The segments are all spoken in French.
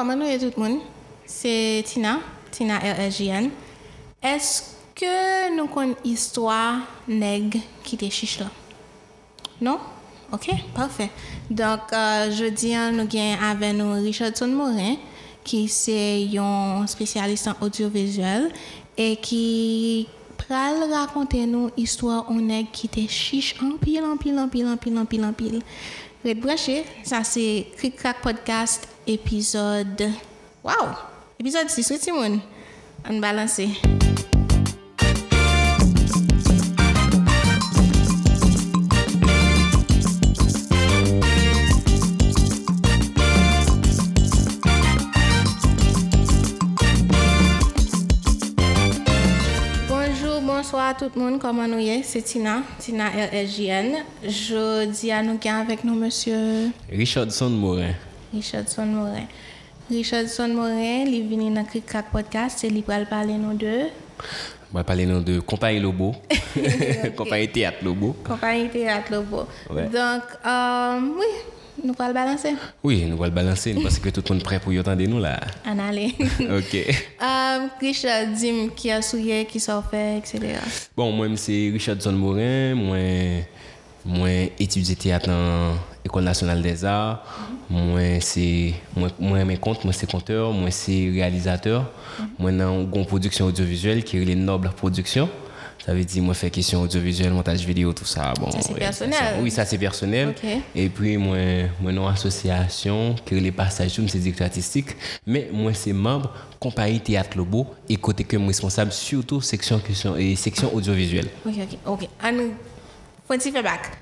comment nous est tout le monde? C'est Tina, Tina RSJN. Est-ce que nous connaissons histoire nègre qui était chiche là? Non? Ok, parfait. Donc, euh, jeudi, nous avons avec nous Richardson Morin, qui est un spécialiste en audiovisuel et qui pral raconter nous histoire on qui était chiche en pile, en pile, en pile, en pile, en pile, en pile. Red ça c'est Cric Crack Podcast épisode. Wow! Épisode 6, oui, Simone. On. Bonjour, bonsoir tout le monde, comment nous y C'est Tina, Tina RSJN. Je dis à nous qui avec nous, monsieur? Richardson Morin. Richardson Morin. Richardson Morin, il vient dans Cric Crack Podcast et il va parler nous deux. On va parler nous de Compagnie Lobo. Compagnie Théâtre Lobo. Compagnie Théâtre Lobo. Ouais. Donc, euh, oui, nous allons balancer. Oui, nous allons le balancer parce que tout le monde est prêt pour y entendre nous là. En aller. Ok. euh, Richard, dis qui a souillé, qui s'en fait, etc. Bon, moi, c'est Richardson Morin. Moi, moi étudié théâtre dans l'École nationale des arts. Moi, c'est moi, moi mes comptes, moi c'est conteur, moi c'est réalisateur. Moi dans une production audiovisuelle qui est les Nobles Productions. Ça veut dire moi faire question audiovisuelle, montage vidéo, tout ça. Bon, Ça, c'est personnel. ça, oui, ça c'est personnel. Et puis moi, moi non association qui est les passages, c'est directeur artistique, mais moi c'est membre compagnie Théâtre Lobo et côté que responsable surtout section question et section audiovisuelle. Ok, ok, ok. On point de feedback.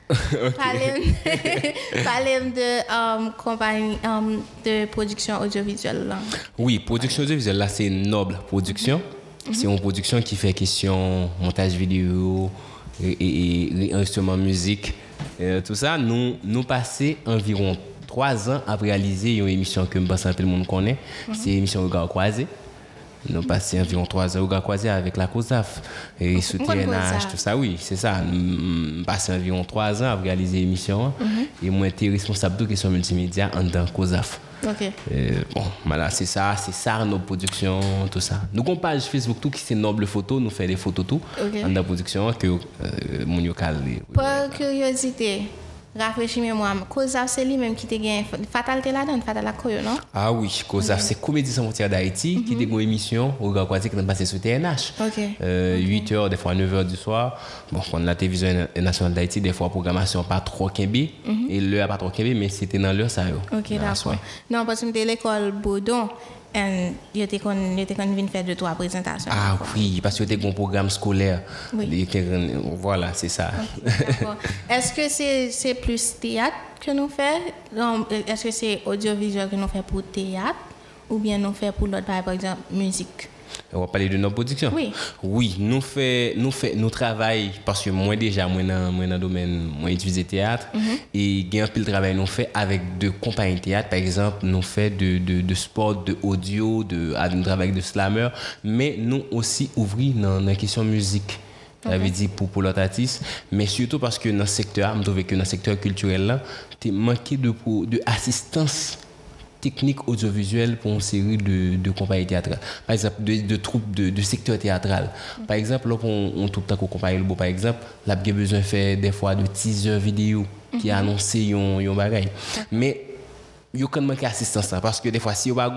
Parlez de euh, compagnie euh, de production audiovisuelle. là. Oui, production audiovisuelle, là, c'est Noble Production. C'est une production qui fait question montage vidéo et, et, et instrument musique, euh, tout ça. Nous, nous passons environ trois ans à réaliser une émission que je pense que tout le monde connaît. C'est l'émission Regard Croisé. Nous passons environ trois ans au Croisé avec la COSAF et le TNH, tout ça, oui, c'est ça. Nous passons environ trois ans à réaliser l'émission. Et moi, j'étais responsable de questions multimédia en tant que COSAF. Ok. Euh, bon, voilà, c'est ça, c'est ça nos productions, tout ça. Nous avons une page Facebook tout qui c'est Noble Photo, nous faisons des photos tout Ok. en dans la production que euh, mon. Par curiosité, rafraîchis moi cause c'est lui même qui te gagne fatalité là-dedans, fatal la koyo, non? Ah oui, cause c'est Comédie sans frontières d'Haïti qui était une émission au Grand Croisé qui est passé sur TNH. Ok. Euh, 8h, des fois 9h du soir. Bon, on a la télévision nationale d'Haïti, des fois programmation pas trop kembe et l'heure pas trop kembe mais c'était dans l'heure ça. Ok, d'accord. Non, parce que l'école Baudon et j'étais kon j'étais kon vinn faire deux trois présentations. Ah oui, parce que c'était un programme scolaire. Oui. Voilà, c'est ça. Est-ce que c'est c'est plus théâtre que nous fait Non, Est-ce que c'est audiovisuel que nous fait pour théâtre? Ou bien nous fait pour l'autre, par exemple, musique? On va parler de nos productions. Oui. Oui, nous fait, nous fait, nous travaillons parce que moi déjà, moi dans, moi dans le domaine, moi utiliser théâtre et il y a un peu de travail nous fait avec de compagnies de théâtre. Par exemple, nous fait de, de, de sport, de audio, de, à nous travaille avec de slammer, mais nous aussi ouvrir dans la question musique. Veut dire pour, pour l'autre artiste, mais surtout parce que dans le secteur, je trouve que dans le secteur culturel là, tu manqué de, de assistance technique audiovisuelle pour une série de, de compagnies théâtrales. Par exemple, de, de troupes de, de secteur théâtral. Par exemple, là, on, on trouve tant qu'on compagnie par exemple, là, il y a besoin de faire des fois de teaser vidéo qui annoncent yon, yon bagay. Mais, il y a quand même assistance parce que des fois, si on a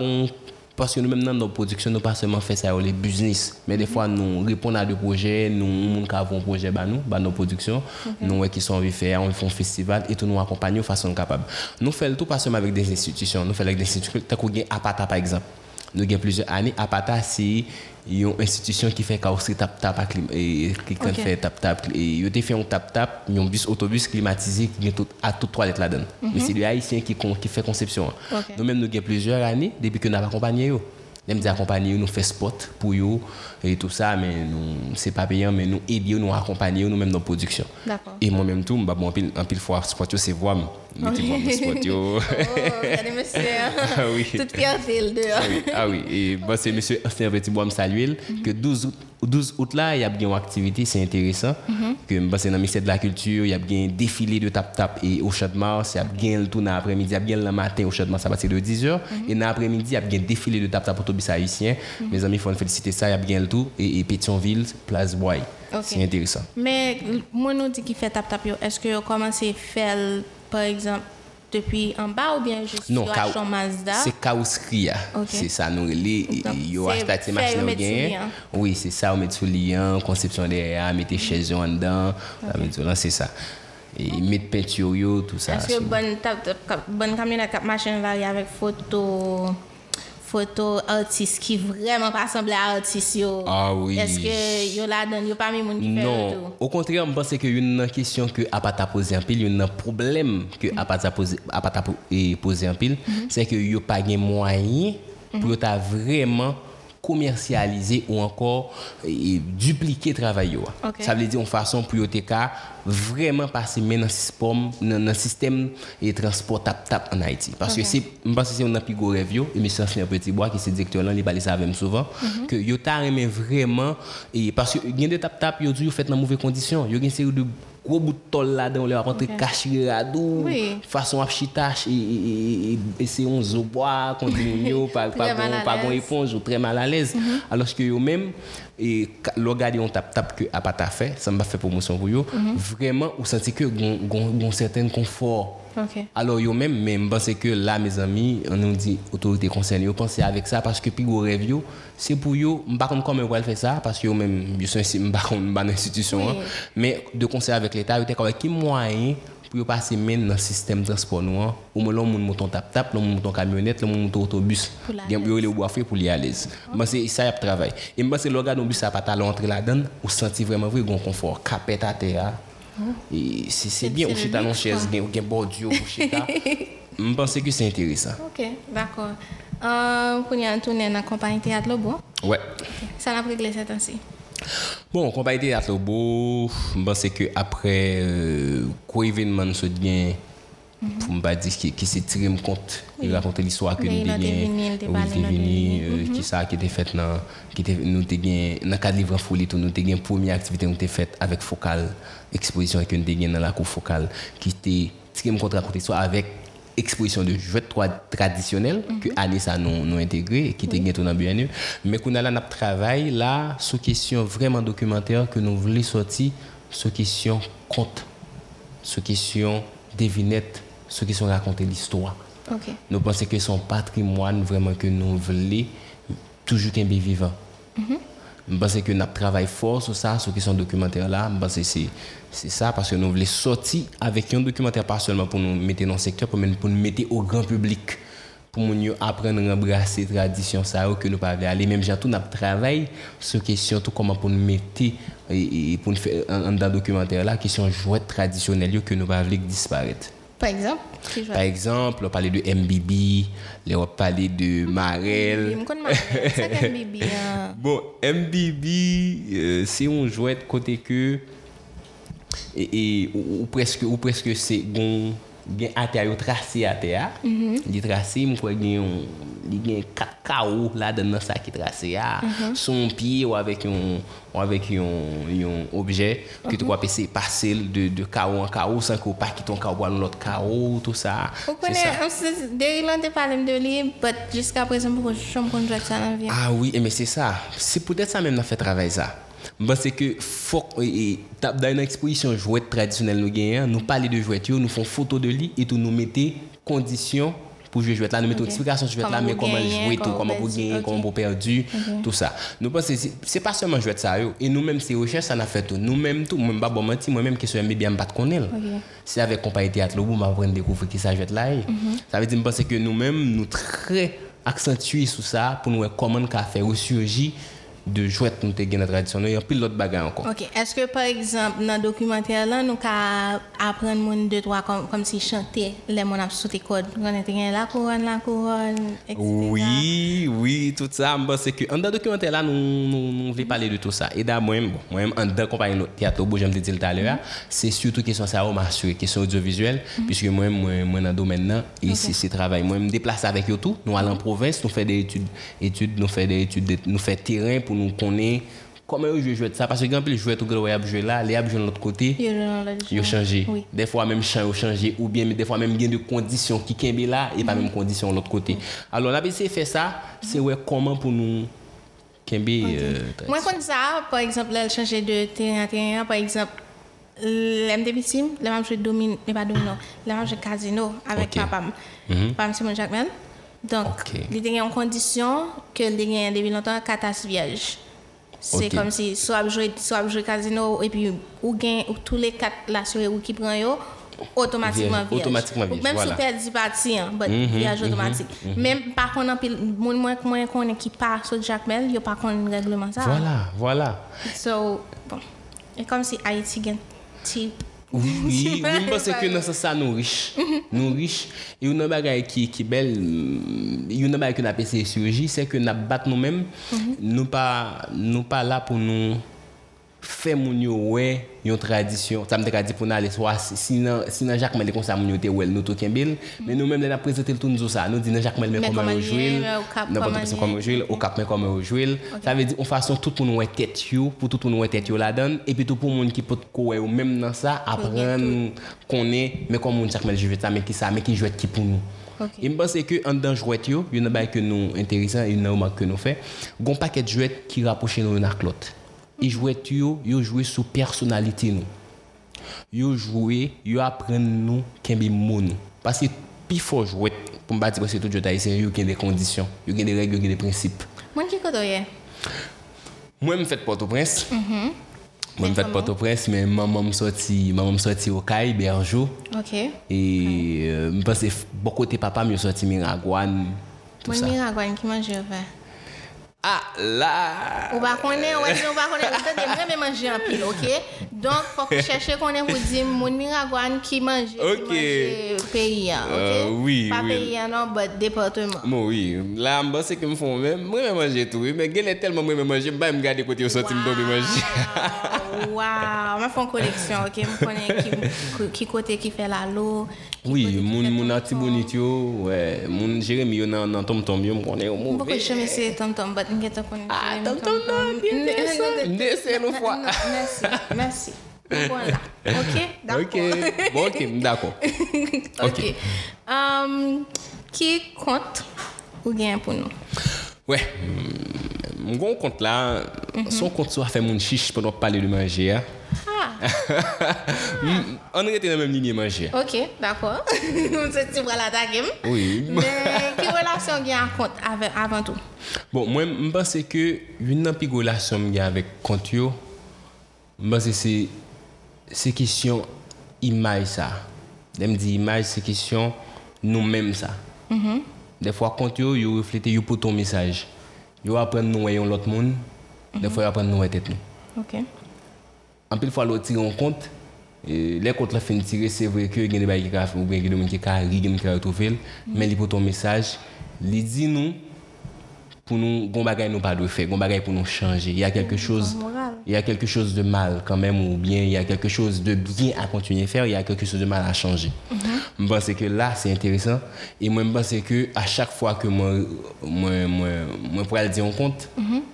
parce que nous-mêmes dans nos productions, nous pas seulement fait ça les business, mais des fois nous répondons à des projets, nous nous avons un projet bah nous, bah nos productions, nous ouais, qui sont envie de faire, on fait un festival et tout nous accompagner de façon capable. Nous faisons tout pas seulement avec des institutions, nous faisons avec des institutions, tant qu'on gagne Apata par exemple. Nous avons plusieurs années, Apata c'est une institution qui fait carrosserie tap tap et qui Ok. fait tap tap et ont fait un tap tap, un bus autobus climatisé qui a tout à toutes toilettes là-dedans. Mais c'est les haïtiens qui qui fait conception. Ok. Nous-mêmes, nous avons plusieurs années depuis que nous avons accompagné. eux. Nous avons accompagné, nous faisons spot pour eux et tout ça, mais nous, c'est pas payant, mais nous aidons, nous accompagnons nous-mêmes dans la production. Et moi-même, tout, bah, bon, en pile, fois, spot, yo, c'est dis voix, mais spot, yo. Oh, regardez monsieur. Ah oui. Toute fierté le dehors. Ah oui, ah oui. Et moi, c'est monsieur Austin Petit Bois me saluer, que 12 août 12 août là, il y a une activité, c'est intéressant. Que bah, c'est dans le ministère de la Culture, il y a bien un défilé de tap-tap et au Champ de Mars, il y a bien le tout dans l'après-midi, il y a bien le matin au Champ de Mars à partir de 10h. Et dans l'après-midi, il y a bien un défilé de tap-tap autobus haïtien. Mes amis, il faut féliciter ça, il y a bien le tout. Et, et Pétionville, Place Bois. Ok. C'est intéressant. Mais moi, nous dit qui fait tap tap est-ce que vous commencez à faire, par exemple, depuis en bas ou bien juste Non, acheter Mazda? c'est carrosserie. hein. Ok. C'est ça, nous les yo acheté faire machine yo au mettre sous gain. lien. Oui, c'est ça, on met sous lien, conception derrière, mettez chaises en dedans, là, c'est ça. Et mettre peinture tout ça. Est-ce que bonne bonne cap machine varie avec photo? Photo artiste qui vraiment pas semblé à artiste yo? Ah oui. Est-ce que yo la donne yo pas mis moun qui fait Non, au contraire, je pense que une question que Apata posé en pile, une problème que Apata posé Apata po- et posé en pile, c'est que yo pas de moyen pour ta vraiment commercialiser ou encore eh, dupliquer travail yo. Ça veut dire une façon pour yo te vraiment passer mais dans dans système et transport tap tap en Haïti. Parce que c'est je pense que c'est un plus gros rêve et monsieur Ancien Petit Bois qui c'est directeur là il parle ça avec souvent que yo t'a aimé vraiment. Et parce que a des tap tap yo yo fait dans mauvaises conditions. Yo une série de gros bout de là-dedans, on leur a rentré Ok. caché radou, façon à chitache, et, c'est un zo bois, contre nous, pas, l'aise. éponge, ou très mal à l'aise. Alors que eux-mêmes, et le regarder on tap tap que a pas ta fait, ça m'a fait promotion pour eux, vraiment, on sentit que gon, gon, gon certain confort. OK. Alors, yo même, mais je pense que là, mes amis, on nous dit, autorité concernée, yo pensez avec ça parce que puis rêve, yo, c'est pour yo, ne sais pas comment ils faire ça parce que yo même, yo je ne sais pas une institution, Oui. hein. mais de conseil avec l'État, yo te comme qui moyen pour yo passer même dans le système de transport noir, ou moins l'on monte tap tap, l'on monte camionnette, l'on monte autobus, la Gen- yo le bois fait pour y aller. Moi c'est ça y a travail. Et moi c'est le gars dans bus ça pas talent entrer là-dedans, ou senti vraiment vrai gon confort, capette à terre. Et c'est bien ou chita luxe, chaise, gen gen bordure ou chita. Je pense que c'est intéressant. OK, d'accord. Euh, qu'on y a tourné dans la compagnie théâtre Lobo? Ouais. Ça pas réglé cette temps-ci. Bon, théâtre beau, je pense que après euh, quoi événement se bien pour me pas dire qui qui s'est tiré me compte il raconter l'histoire que nous il a devenu, il avons était parlé, il a devenu devenu. qui ça qui était fait dans qui était nous t'ai gain dans cadre livre en folie tout nous t'ai gain première activité nous t'ai faite avec Focal exposition que nous t'ai gain dans la cour Focal qui était tiré me compte raconter l'histoire avec exposition de tra- traditionnels que année ça nous nous intégré et qui était tout dans BNU mais qu'on a là n'a travail là sur question vraiment documentaire que nous voulons sortir sur question conte sur question devinette sur question raconter l'histoire. Nous pensons que son patrimoine vraiment que nous voulons toujours qu'un vivant. Je pense que nous travaillons fort sur ça, sur question documentaire là. Je pense que c'est ça parce que nous voulons sortir avec un documentaire pas seulement pour nous mettre dans le secteur, nous pour nous mettre au grand public. Pour nous apprendre à embrasser la tradition ça que nous pas aller même gens tout nous travail sur question tout comment pour nous mettre et, et pour nous faire un, un documentaire là question jouets traditionnels que nous pas disparaître. Par exemple, Par exemple, on parlait de MBB, on parlait de Marel. Bibi. hein. Bon, MBB, euh, c'est un jouet de côté que. Et, et ou, ou presque, ou presque c'est gon gen ate a yo trase ate a. Mm -hmm. Di trase mwen kwe gen yon, di gen kat ka ou la den nan sa ki trase a. Mm -hmm. Son pi ou avek yon, ou avek yon, yon obje ki tou mhm. kwape se pase de, de ka ou an ka ou san ki ou pa ki ton ka ou an lot ka ou, tout sa. Ou konen, deri lan te palem de li, but jiska prezen pou kon jom konjak sa nan vya. Ah oui, eme se sa. Se pou det sa menm nan fe travay za. Parce que fok, dans une exposition jouette traditionnelle, nous, gagnons, nous parlons de jouette, nous faisons photo de lit et tout nous mettons conditions pour jouer jouette là, nous mettons explication jouette là, mais comment jouer tout, comment pour gagner, comment pour perdre, tout ça. Nous pensons que c'est pas seulement jouer ça, et nous-mêmes, c'est recherche, ça n'a fait tout. Nous-mêmes, tout, moi-même, pas bon mentir, moi-même, qui suis un bébé, je ne pas connaître. C'est avec compagnie théâtre, où je vais découvrir qui ça jouette là. Eh. Mhm. Ça veut dire, je pense que nous-mêmes, nous très accentués sur ça pour nous comment faire ressurgir de jouets nous te gagné tradition. Il y a plus d'autres bagages encore. Ok, est-ce que par exemple, dans le documentaire là, nous pouvons apprendre mon deux, trois comme, comme si chanter, les mon a sauté code, la couronne, la couronne, etc. Oui, oui, tout ça. Dans le documentaire là, nous, nous, nous voulons parler de tout ça. Et d'abord, moi, bon, moi, en dans compagnie de théâtre, bon, j'aime te dire tout à l'heure, c'est surtout question ça, on m'assure, question audiovisuelle, puisque moi, moi, moi, dans le domaine là, et c'est c'est travail. Moi, je me déplace avec eux tout. Nous allons en province, nous faisons des études, études, nous faisons des études, de- nous faisons terrain pour nous connaître comment jouer jouet ça? Parce que grand pile jouet tout a jouer là, les a jouer de l'autre côté. La Yo changé. Oui. Des fois même champ yo changé ou bien des fois même gain de conditions qui kembe là et pas même conditions de l'autre côté. Alors là essayé faire ça, c'est ouais comment pour nous kembe euh, Moi, comme ça, par exemple, elle changeait de terrain à terrain, par exemple, petit, la même joué domine, mais pas domino, la même joué casino avec Ok. papa. Papa, Simon Jacquemel. Donc, il était en condition que il était depuis longtemps catas vierge. C'est comme si soit jouer soit jouer casino et puis ou gain ou tous les quatre là sur ou qui prend yo automatiquement Vierge, automatiquement vierge, Même voilà. si perd 10 parties, hein, but vierge automatique. Même par contre, moins moins connaît qui part sur Jacquemel, yo pas connaît règlement ça. Voilà, voilà. So, bon. Et comme si Haïti ti Oui, oui, mwen pense ke nan sa sa nou riche. Nou riche. E yon nan bagay ki, ki bel, yon nan bagay ki nan apese surji, se ke nan bat nou men, nou pa, nou pa la pou nou... Fè moun yo wè yon tradisyon. Sa mte ka di pou nan alè swa, si nan Jacquemel lè kon sa moun yo te wèl nou tou kembil, men nou mèm lè nan prezente l tou nou zo sa. Nou di nan Jacquemel men koman yo jwil, nan pato pesen koman yo jwil, ou kap men koman yo jwil. Sa ve di, ou fason tout moun wè tèt yo, pou tout moun wè tèt yo la dan, epi tout pou moun ki pot ko wè yo mèm nan sa, apren konè, men kon moun Jacquemel jwil sa, men ki sa, men ki jwet ki pou nou. Okay. E mpense ke an dan jwet yo, yon nan bay ke nou enteresan, yon nan ouman ke nou fe, gon paket jwet ki rapoche nou yon ak lot. ijwet yo, yo jwe sou personalite nou. Yo jwe, yo apren nou kenbe moun. Pase pi fo jwet, pou mba di pwese tout jota isen, yo gen de kondisyon, yo gen de reg, yo gen de prinsip. Mwen ki koto ye? Mwen m fèt Port-au-Prince. Mm -hmm. Mwen m fèt Port-au-Prince, men maman m soti, maman m soti Okay, Berjo. Ok. E m pense bokote papa m yo soti Miragwan, tout sa. Mwen Miragwan ki manje yo fè? Ah là Ou ba konen, ou di ou ba konen, ou tade mwen me manje an pil, ok? Donk, fok chèche konen pou di moun mi ragwan ki manje, Ok. ki manje peyi an, ok? Euh, oui, Pa oui. peyi an non, but departement. Bon, oui, là, je pense que me font même, moi, je manger tout, oui, mais il est tellement moi, je manger, vais me garder côté au sorti, me tomber manger. Wow, mwen fon koleksyon, ok? Mwen konen ki, ki kote ki fe la lo. ki Oui, mon mon yo, ouais, mon Jérémy nan nan tom tom me connaît au mauvais. poko cheme se tom tom, Mwen gen tan konen ah, fwe. A, tan tan nan, gen ten sa. Non, non, mwen se nou fwa. Mersi, mersi. Mwen la. Ok, dako. Ok, bon ok, mwen dako. Ok. Um, ki kont ou gen pou nou? Ouè, mwen kon kont la, mhm. son kont sou a fe moun chiche pou nou pale de manje ya. A. Ah. On rete dans même ligne manger. OK, d'accord. On se tu la attaquer. Oui. Mais quelle relation gagne compte avec avant tout Bon, moi je pense que une nan pigou relation gagne avec compte yo. Je pense que c'est c'est question image ça. Dem di image c'est question nous-mêmes ça. Mm -hmm. Des fois compte yo yo refléter yo pour ton message. Yo apprendre nous voyons e l'autre monde. Des mm-hmm. fois apprendre nous e tête nous. OK. En pile fois l'autre en compte les comptes la fin tirer c'est vrai que il y a des bails qui ou bien il y a des qui qui retrouver mais il pour ton message, il dit nous pour nous gon bagay nous pas de faire, gon bagay pour nous changer. Il y a quelque chose moral. il y a quelque chose de mal quand même ou bien il y a quelque chose de bien à continuer à faire, il y a quelque chose de mal à changer. Je pense que là c'est intéressant et moi je pense que à chaque fois que moi moi moi moi pour aller dire en compte,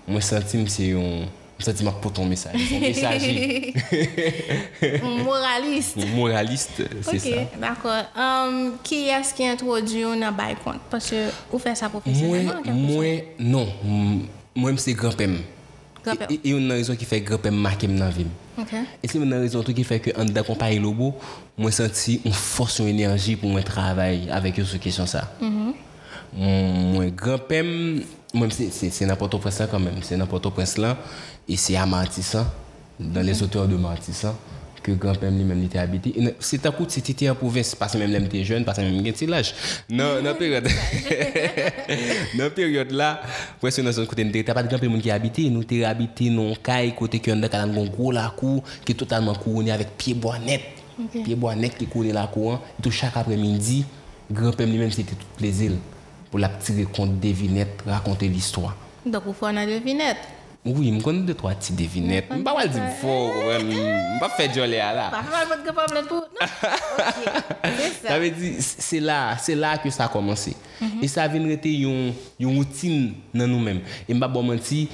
moi sentime c'est un Mwen senti mwen pou ton mesaj. Son mesaji. Moraliste. Moraliste, se sa. Ok, d'akor. Um, ki yas ki introdu yon nan bay kont? Paske ou fè sa profesyonelman? Mwen, non. Mwen mse grampem. Grampem? E yon nan rezon ki fè grampem makem nan vim. Ok. E se yon nan rezon tou ki fè ke an da kompany lobo, mwen senti mwen fòs yon enerji pou mwen travay avèk yo sou kesyon sa. Mwen grampem, mwen mse, se nan Port-au-Prince la kanmèm, se nan Port-au-Prince la, et c'est à Martissan, dans les hauteurs de Martissan que grand-père lui-même était habité. C'est un coup de c'était en province parce que même là j'étais jeune, parce que même j'étais l'âge. Non, non période. dans période là, presque dans son côté n'était pas de grand monde qui habité, nous t'es habité non caille côté on a un gros la cour qui est totalement couronné avec pied bois net. Pied bois net qui couronné la cour. tout chaque après-midi, grand-père lui-même c'était tout plaisir pour la petite conte devinette, raconter l'histoire. Donk ou fò nan devinette. Oui, je connais deux trois petites devinettes. Je ne vais pas dire fort, je ne vais pas faire jolly à là. Ça veut dire, c'est là, c'est là que ça a commencé. Et ça vient rester une, routine dans nous-mêmes. Et je ne vais pas mentir,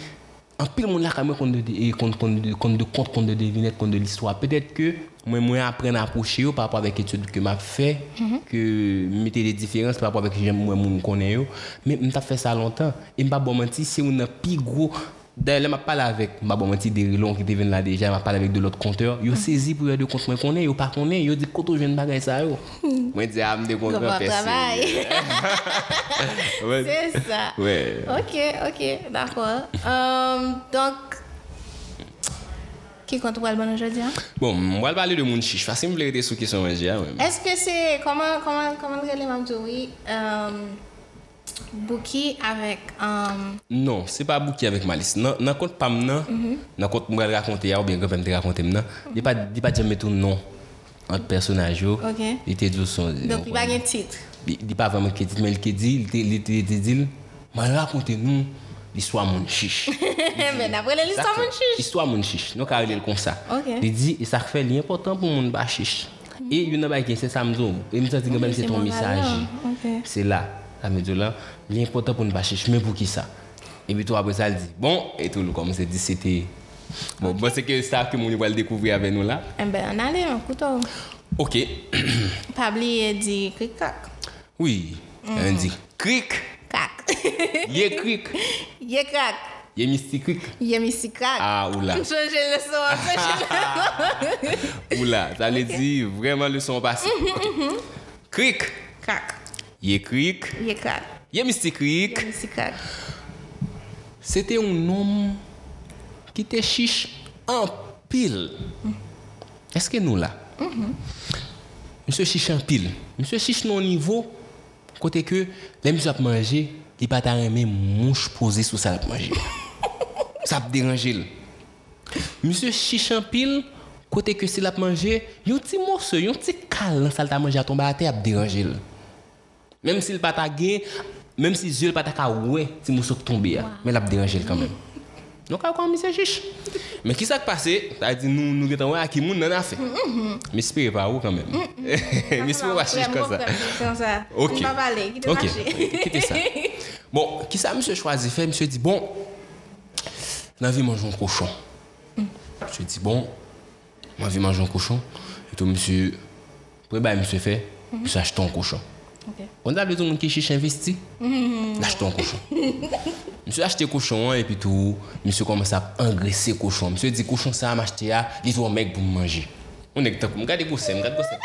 En pile, mon là, quand même, compte de, compte, compte, de, compte de conte, compte de l'histoire. Peut-être que moi, moi, apprendre à approcher par rapport avec l'étude que m'a fait, que mettez les différences par rapport avec moi, mon connaît yo. Mais m'a fait ça longtemps. Et m'a bon menti, c'est un plus gros. D'ailleurs, je parle avec ma bon petit Derilon qui devient là déjà, je parle avec de l'autre compteur. Ils saisi pour deux comptes, moi connais, ils pas connais, ils dit quand je ne bagaille ça yo. Moi dis ah me des comptes personne. C'est ça. Ouais. OK, OK, d'accord. Um, donc qui compte pour le aujourd'hui Bon, on va parler de mon chiche. Facile, vous voulez sur question aujourd'hui. Ah, Est-ce que c'est comment comment comment le mamdoui euh um, Bouki avèk... Um... Non, se pa bouki avèk malis. Nan, nan kont pam nan, mm -hmm. nan kont mwen rakonte ya ou bien gòpèm te rakonte mnen, mm -hmm. di pa djem metou non ant personaj yo. Ok. Di te djou son... Donk li euh, bagen titre. Di pa vèm ke titre, men li ke di, li te dil, mwen rakonte nou l'histoire moun chiche. Men apre lè l'histoire moun chiche. L'histoire moun chiche, nou ka relè l'kon sa. Ok. Di di, e sa kfe li important pou moun ba chiche. E yon nan ba gen se samzou, e mwen sa ti gòpèm se ton misaj. Ok. Se la. Ça me dit là, l'important pour ne pas chercher, mais pour qui ça? Et puis toi après ça, elle dit, bon, et tout, comme c'est dit, c'était... Bon, bon c'est que ça que mon va le découvrir avec nous là. Eh ben, on allait, un couteau. Ok, Pas oublier dit cric-cac. oui, on dit, cric, Cac. yé cric, Yé crac. yé mystique cric. Yé crac. Ah, oula, Changer le son, changer le son. oula, ça veut dire vraiment le son passé. Ok. Cric, Crac. Ye Krik. Ye Krak. Ye Mystic Krik. Ye Mystic Krak. C'était un homme qui était chiche en pile. Mm. Est-ce que nous là? Mm -hmm. Monsieur chiche en pile. Monsieur chiche non niveau côté que les monsieur a mangé, il pas même mouche posée sur ça à manger. ça me dérange. Monsieur chiche en pile côté que s'il a mangé, un petit morceau, un petit câlin ça t'a mangé à tomber à terre, a dérangé. Même s'il pas ta même si yeux pas ta ouais, si morceau tomber, mais l'a dérangé quand même. Donc quand monsieur chiche. Mais qui qui passé Ça dit nous nous getons à qui moun nan a fait. Mais espérez pas où quand même. Mais espérez pas chiche comme ça. Comme ça. Ok. Va parler. Qui Ok, quittez ça. Bon, qui ça monsieur choisi fait? Monsieur dit bon, on a envie de manger un cochon. Monsieur dit bon, on a envie de manger un cochon. Et tout monsieur, après bah monsieur fait, monsieur achète un cochon. Okay. On a besoin de qui cherche investi. Mmh. L'achetons un cochon. monsieur acheté cochon et puis tout, monsieur commence à engraisser cochon. Monsieur dit cochon ça a acheté à, ah, il un mec pour manger. On est top, regardez pour ça, regardez pour ça.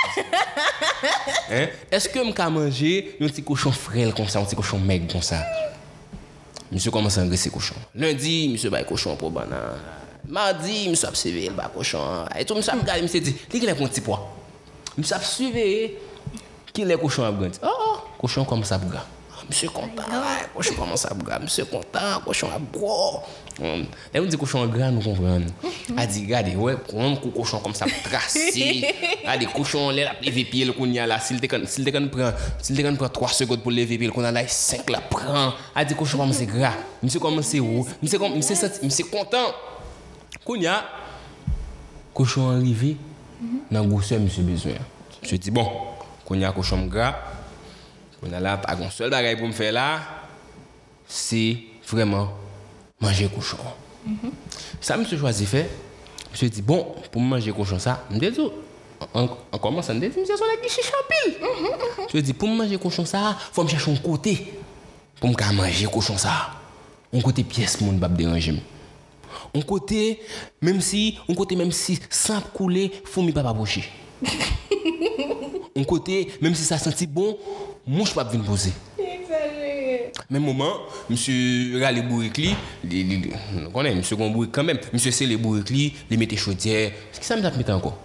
hein? Est-ce que je manger un petit cochon frêle comme ça, un petit cochon mec comme ça Monsieur commence à engraisser cochon. Lundi, monsieur bail cochon pour banane. Mardi, monsieur a observé le cochon. Et tout monsieur a regardé, monsieur dit, il y a un petit poids. Monsieur a suivi Ki le kouchon ap ganti? Oh, oh. Ah, ah, kouchon kom sa ap ganti. Mse kontan, kouchon kom sa ap ganti. Mse kontan, kouchon ap bro. Hmm. Lè mwen di kouchon gran nou konvran. A di gade, wè, kon kou kouchon kom sa ap trasi. A di kouchon lè ap leve pil kon ya la. Sil te kan pran, sil te kan pran 3 sekot pou leve pil kon alay 5 e la pran. A di kouchon kom se gran. Mse kon mse ou. Mse kontan. Kon ya, kouchon arrive nan gousè mse bezwen. Mse di bon. Monsieur qu'on y a cochon gras, qu'on a là, seul bagage pour me faire là, c'est vraiment manger cochon. Ça, monsieur choisi fait, monsieur dit, bon, pour manger cochon ça, me dis, en, en commençant, me dis, monsieur, c'est la chiche en pile. Je dis, pour manger cochon ça, faut me chercher un côté, pour me manger cochon ça. Un côté pièce, mon bab déranger. Un côté, même si, un côté, même si, sans couler, faut me pas approcher. un côté, même si ça senti bon, mouche pas venir poser. Même moment, monsieur râle bourrique li, on connaît, monsieur gon bourrique quand même. Monsieur c'est les bourriques li, les mettait chaudière. Qu'est-ce que ça me mettre encore?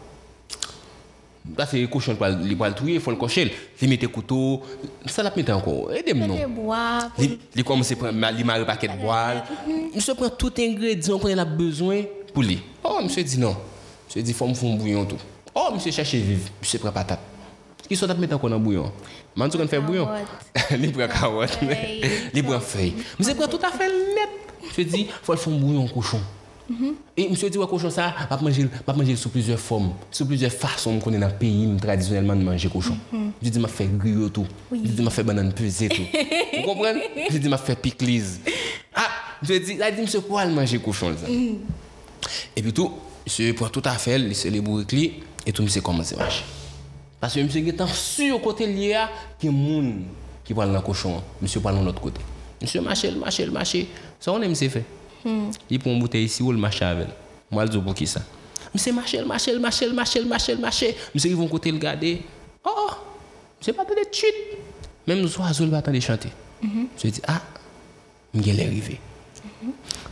Ça fait cochon pour les pour touyer, faut le cocher. Les mettait couteau, ça la mettre encore. Aidez-moi non. Le bois. Il, il commence prendre il marre paquet de bois. Monsieur prend tout ingrédient qu'on a besoin pour lui. Oh, monsieur dit non. Monsieur dit faut me faire un bouillon tout. Oh, monsieur cherche vivre. Monsieur prend patate. Ki sot ap metan kon nan bouyon? Man sou kon fè bouyon? Li pran karot. Li pran fèy. Mse pran tout a fè net. Mse di, fòl fon bouyon kouchon. E mse di wè kouchon sa, map manje sou plizè fòm. Sou plizè fason m konen nan peyi m tradisyonelman manje kouchon. Mse di ma fè griyo tou. Mse di ma fè banan peze tou. Mou kompren? Mse di ma fè pikliz. Ha! Ah, mse di, la di mse pou al manje kouchon lè. E pi tou, mse pran tout a fèl, li se li bourik li, etou mse komanse manje. Parce que monsieur est sûr côté lié à des gens qui parlent dans le cochon. Monsieur parle de l'autre côté. Monsieur marche, marche, marche. Ça, on aime, c'est fait. Il prend une bouteille ici, ou le marche avec. Moi, je dis pour qui ça? Monsieur marche, marche, marche, marche, marche, marche. Monsieur, ils vont côté le garder. Oh, oh, monsieur pas de chute. Même nous oiseaux, il va attendre de chanter. Monsieur dit, ah, il est arrivé.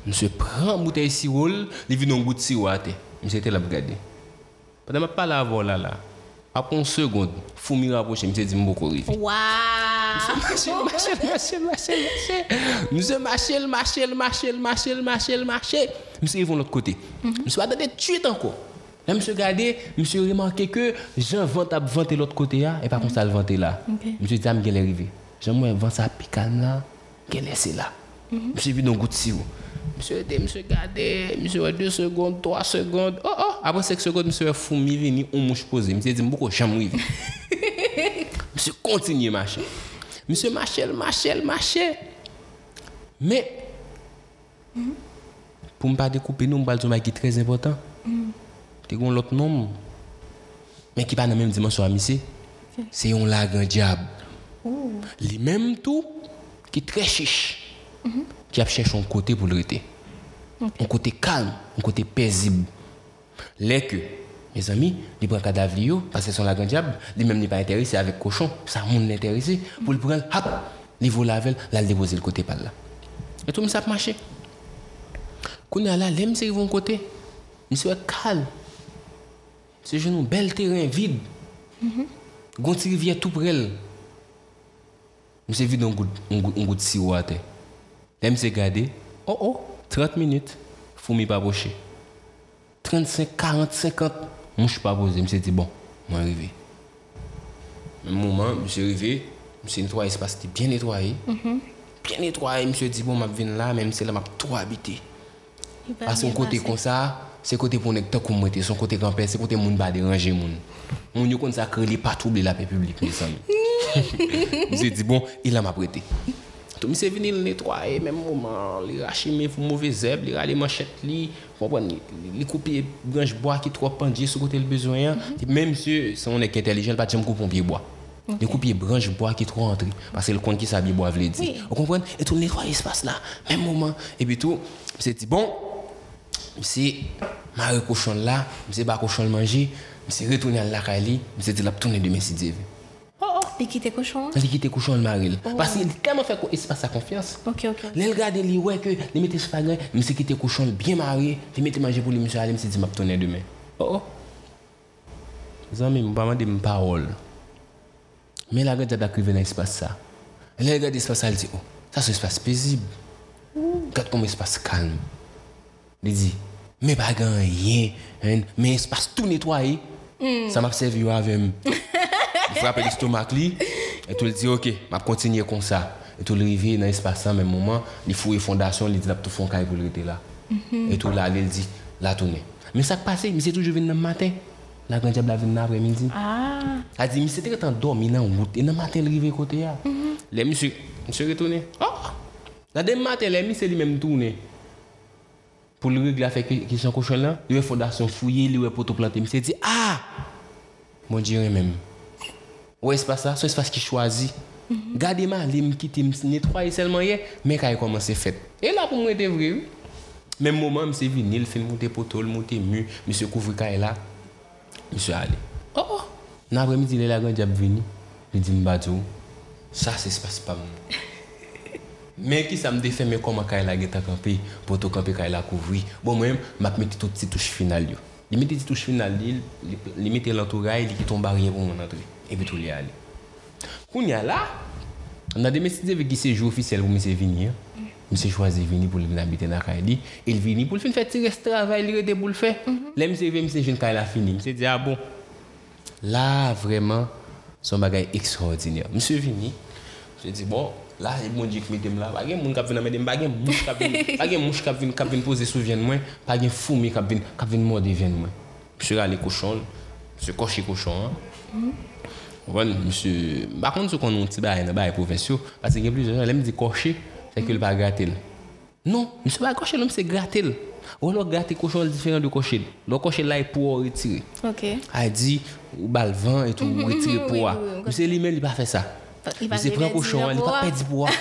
Monsieur prend une bouteille de sirop, il vient un goût de sirop à terre. Monsieur était là pour regarder. Pendant que je parle avant là, là, après une seconde, faut me rapprocher, monsieur dit, je vais arriver. Waouh! Marcher, marcher, marcher. Monsieur marcher, marcher, marcher, marcher, marcher, marcher. Monsieur ils vont de l'autre côté. Monsieur attendez tuer encore. Là, monsieur regardez, monsieur remarqué que Jean vente à vanter l'autre côté là, et pas comme ça le vanter là. Monsieur dit, ah, mais qu'elle est arrivée? Jean moi vent ça pical là, qu'elle est là. Monsieur vit dans goût de sirop. Monsieur était, monsieur regardez, monsieur a deux secondes, trois secondes. Oh oh, après cinq secondes, monsieur a fourmi venu, on mouche posé. Monsieur dit, beaucoup jamais arrivé. Monsieur continue à marcher. Monsieur marchait, marchait, marchait. Mais, pour ne pas découper, nous, on parle de qui est très important. Tu as l'autre nom, mais qui n'est pas dans la même dimension à monsieur. C'est un lagan diable. Les mêmes tout, qui est très chiche, qui a cherché un côté pour le Un côté calme, un côté paisible. Les que, mes amis, ils prennent cadavre parce que c'est la grande diable, lui même n'est pas intéressé avec cochon, ça monde l'intéressé, pour le prendre, hop, il vaut la velle, là, le déposer le côté par là. Et tout, ça a marché. Quand on est là, l'aime, c'est vont côté. Monsieur calme. C'est un bel terrain vide. Gonti rivière tout près. Monsieur vide un goût, de sirop à terre. L'aime, c'est gardé. Oh oh, 30 minutes, faut m'y pas approcher. 35, 40, 50. Moi, je suis pas posé. Je me suis dit, bon, moi, arrivé. Même moment, je suis arrivé, je me suis nettoyé l'espace, c'était bien nettoyé. Bien nettoyé, je me suis dit, bon, je viens là, même si là, je trop habité. Il va Parce que son côté comme ça, c'est côté pour ne pas comme moi, son côté grand-père, c'est côté moun pas déranger moun. Moun yo comme ça créer pas troubler la paix publique, mes amis. Je dit bon, il a m'a prêté. Tout monsieur venu le nettoyer même moment, il racher mes mauvais herbes, il râler manchette li, comprendre, il couper branche bois qui trop pendier sur côté le besoin. Et Même monsieur, si on est intelligent, pas jamais couper un pied bois. Il couper branche bois qui trop rentré parce que le compte qui s'habille bois dire. Oui. Vous comprenez? Et tout nettoyer l'espace là, même moment et puis tout, c'est dit bon, Monsieur, Marie cochon là, monsieur pas cochon le manger, monsieur retourné à la caille, monsieur dit la tourner de Messi Dieu. Oh, oh, il quitte cochon. Il quitte cochon le mari. Parce qu'il a tellement fait espace à confiance. Ok, ok. Il regarde, il ouais que il mettait spaghetti, monsieur quitte cochon bien marié, il mettait manger pour lui, monsieur aller, monsieur dit m'a tourner demain. Oh oh. Les pas une parole. Mais la regarde d'arriver dans l'espace ça. Elle regarde l'espace ça, elle dit oh, ça c'est espace paisible. Regarde comme espace calme. Il dit, mais pas rien, hein, mais espace tout nettoyé. Ça m'a servi avec frappe l'estomac li, et tout le dit, ok, m'a continuer comme ça. Et tout le rivière dans l'espace même moment, il faut une fondation, il dit, tout fond caille pour le là. Et tout là, il dit, la tourner. Mais ça passe, mais c'est toujours venu le matin. La grande diable venu l'après-midi. Ah, Elle dit, mais c'était quand dormi dans la route. Et le matin, il arrive côté là. Les monsieur, monsieur retourné. Oh! Dans le matin, les monsieur lui-même tourné. Pour le régler avec question cochon là, il y a fondation fouillée, il y a poteau planté. Monsieur dit, ah! Mon Dieu, même. C'est pas ça, c'est espace qui choisit. Gardez-moi, il me quitte, me nettoyer seulement hier, mais quand il commence à faire. Et là, pour moi, c'était vrai. Même moment, monsieur venu, il fait monter poteau, monter mur, monsieur couvre quand là. Monsieur allé. Oh, oh. L'après-midi, il est là, quand il venu. Il dit, Mbadou, ça, c'est espace pas moi. Mais qui ça me défait, mais comment quand il a gêté campé, pour tout camper quand il a couvert. Bon, moi-même, je mets tout petit touche finale. yo. Il met petite touche finale, il il met l'entourage, il quitte une barrière pour mon epi tou li ale. Koun ya la, an a demeside ve ki sejou ofisel pou mi se vini ya. Mi se chwazi vini pou li vin abite nan kay li. El vini pou l fin fè ti res travay li rete pou l fè. Le mi se ve mi se jen kay la fini. Mi se di a bon. La vreman son bagay ekstraordinèr. Mi se vini, mi se di bon, la jib moun jik mi dem la. Bagen moun kap vin amedem, bagen mouch kap vin, bagen mouch kap vin, kap vin pose sou ven mwen. Bagen foumi kap vin, kap vin morde ven mwen. Mi se gale koshon, mi se koshi koshon an. Mwen, msye, bakon sou kon nou ti baye nan baye profesyon, pati gen plizye jan, lèm di koche, se ke l pa gratel. Non, msye baye koche lèm se gratel. Ou lò gratel kochon l diferent de koche l. Lò koche la e pou ou retire. Ok. A di, ou balvan etou, ou retire pou ou. Msye li men li pa fe sa. Msye pren kochon, li pa pedi pou ou.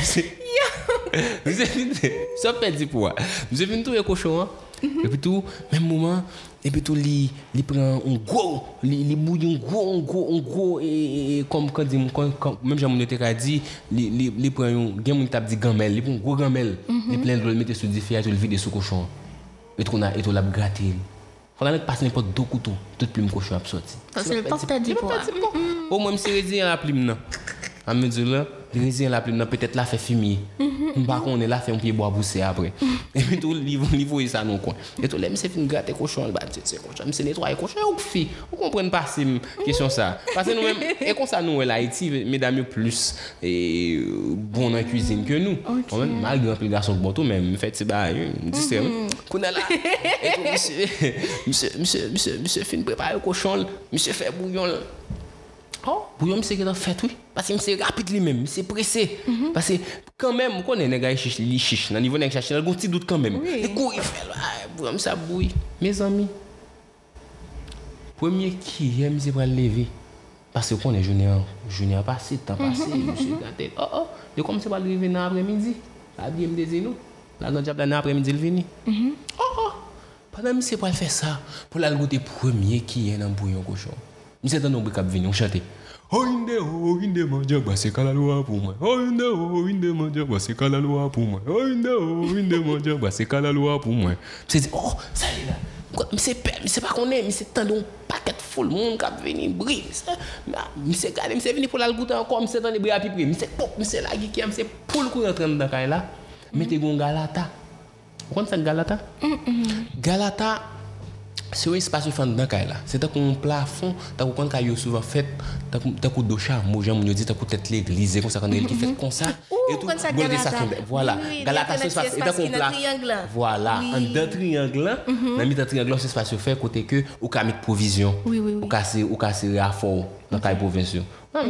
Msye, msye pedi pou ou. Msye fin tou e kochon, epi tou, men mouman, epi tou li, li pren un gwo, li, li bouye un gwo, un gwo, un gwo, e, e, e kom kon di, kon, kon, mèm jan moun yote ka di, li, li, li pren yon, gen moun tap di gamel, li pren gwo gamel, mm -hmm. li plen lol mette sou di fiyat, ou li vide sou koshon, etou na, etou lap gratil. Fwa la met pase nipot do koutou, tout plim koshon ap soti. Fwa se le pop te di pou a. Ou mwen mse redi yon la plim nan. Amè ah, di lè, rizien la plim nan petet la fe fimi. Mba konen la fe mpiye bo a bouse apre. E pi tou livou yi sa nou kon. E tou le mse fin gate koshon, ba tse tse koshon, mse netwaye koshon, ou fi. Ou kompren pa si kesyon sa. Pase nou men, e kon sa nou el Haiti, medam yo plus bon nan kuzine ke nou. Kon men, mal gen pil gason kbo tou men, mwen fè tse ba, mwen distre mwen. Kounen la, e tou mse, mse, mse, mse fin prepare koshon, mse fè bouyon la. Oh, pou yo mse gen an fèt wè. Pase mse rapit li mèm, mse presè. Mhm. Pase, kan mèm, mwen konen nega li chiche, nan nivou neg chache, nan goun ti dout kan mèm. Li kou yi fèl, pou yo mse aboui. Me zami, pwemye ki yè mse pral leve, pase konen jounè an, jounè an pase, tan pase, mse gante, oh oh, de kon mse pral leve nan apre midi, abye mde zenou, la gant jap la nan apre midi l vini. Oh oh, panan mse pral fè sa, pou la l gote pwemye ki yè nan bouyon koshon. Mse tan nou bik ap vini, ou chate. Inde, oh, inde, mon Dieu, bah, c'est la loi pour moi. Oh, inde, oh, inde, mon Dieu, bah, c'est la loi pour moi. Oh, inde, oh, inde, mon Dieu, bah, c'est la loi pour moi. C'est dit, oh, ça y est là. Quoi, Mais c'est père, mais c'est pas qu'on est, mais c'est tant d'un paquet de foule, monde qui a venu briller. Mais c'est gardé, mais c'est venu pour la goûter encore, mais c'est dans les bras à piper. Mais c'est pop, mais c'est la qui aime, c'est pour le coup rentrer dans la. Mettez un galata. Vous connaissez ça, galata? Galata, c'est un espace qui fait dans la caille là. C'est un plafond, t'as qu'on quand yo moi j'aime dit t'as qu'on tête l'église comme ça quand il qui fait comme ça. Ouh, comme ça, bon, des Galata. sacs, Voilà, Oui, oui, Galata il y a c'est un espace, petit et t'as espace qu'on qui est dans pla- le triangle. Voilà, Oui. en deux triangles, dans le triangle, c'est espace fait côté que ou ka mettre provision. Oui, oui, oui. Ou fort dans la province. Ah,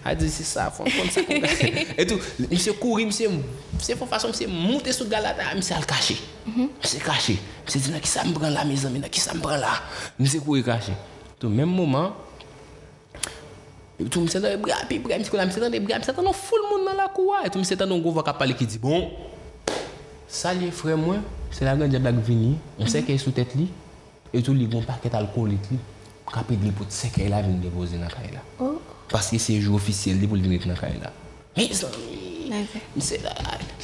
A di si sa, fon kon sa kon gala. Etou, mse kouri, mse, mse fon fason, mse monte sou galata, mse al kache. Mhm. Mse kache. Mse di nan ki sa mbran la, me zami, nan ki sa mbran la. Mse kouri kache. Tou, menm mouman, etou mse nan e bra, pi bra, mse kon la, mse nan e bra, mse tan nan foul moun nan la kouwa. Etou mse tan nan gouva kapale ki di, bon, sa li fre mwen, se la gen diablak vini, mse mhm. ke sou tet li, etou li gon paket alkolik li, kapid li pou tse ke la vin devoze nan kay la. Oh. Paske se jou ofisyel li pou li vek nan kay la. He islam. Mi se la.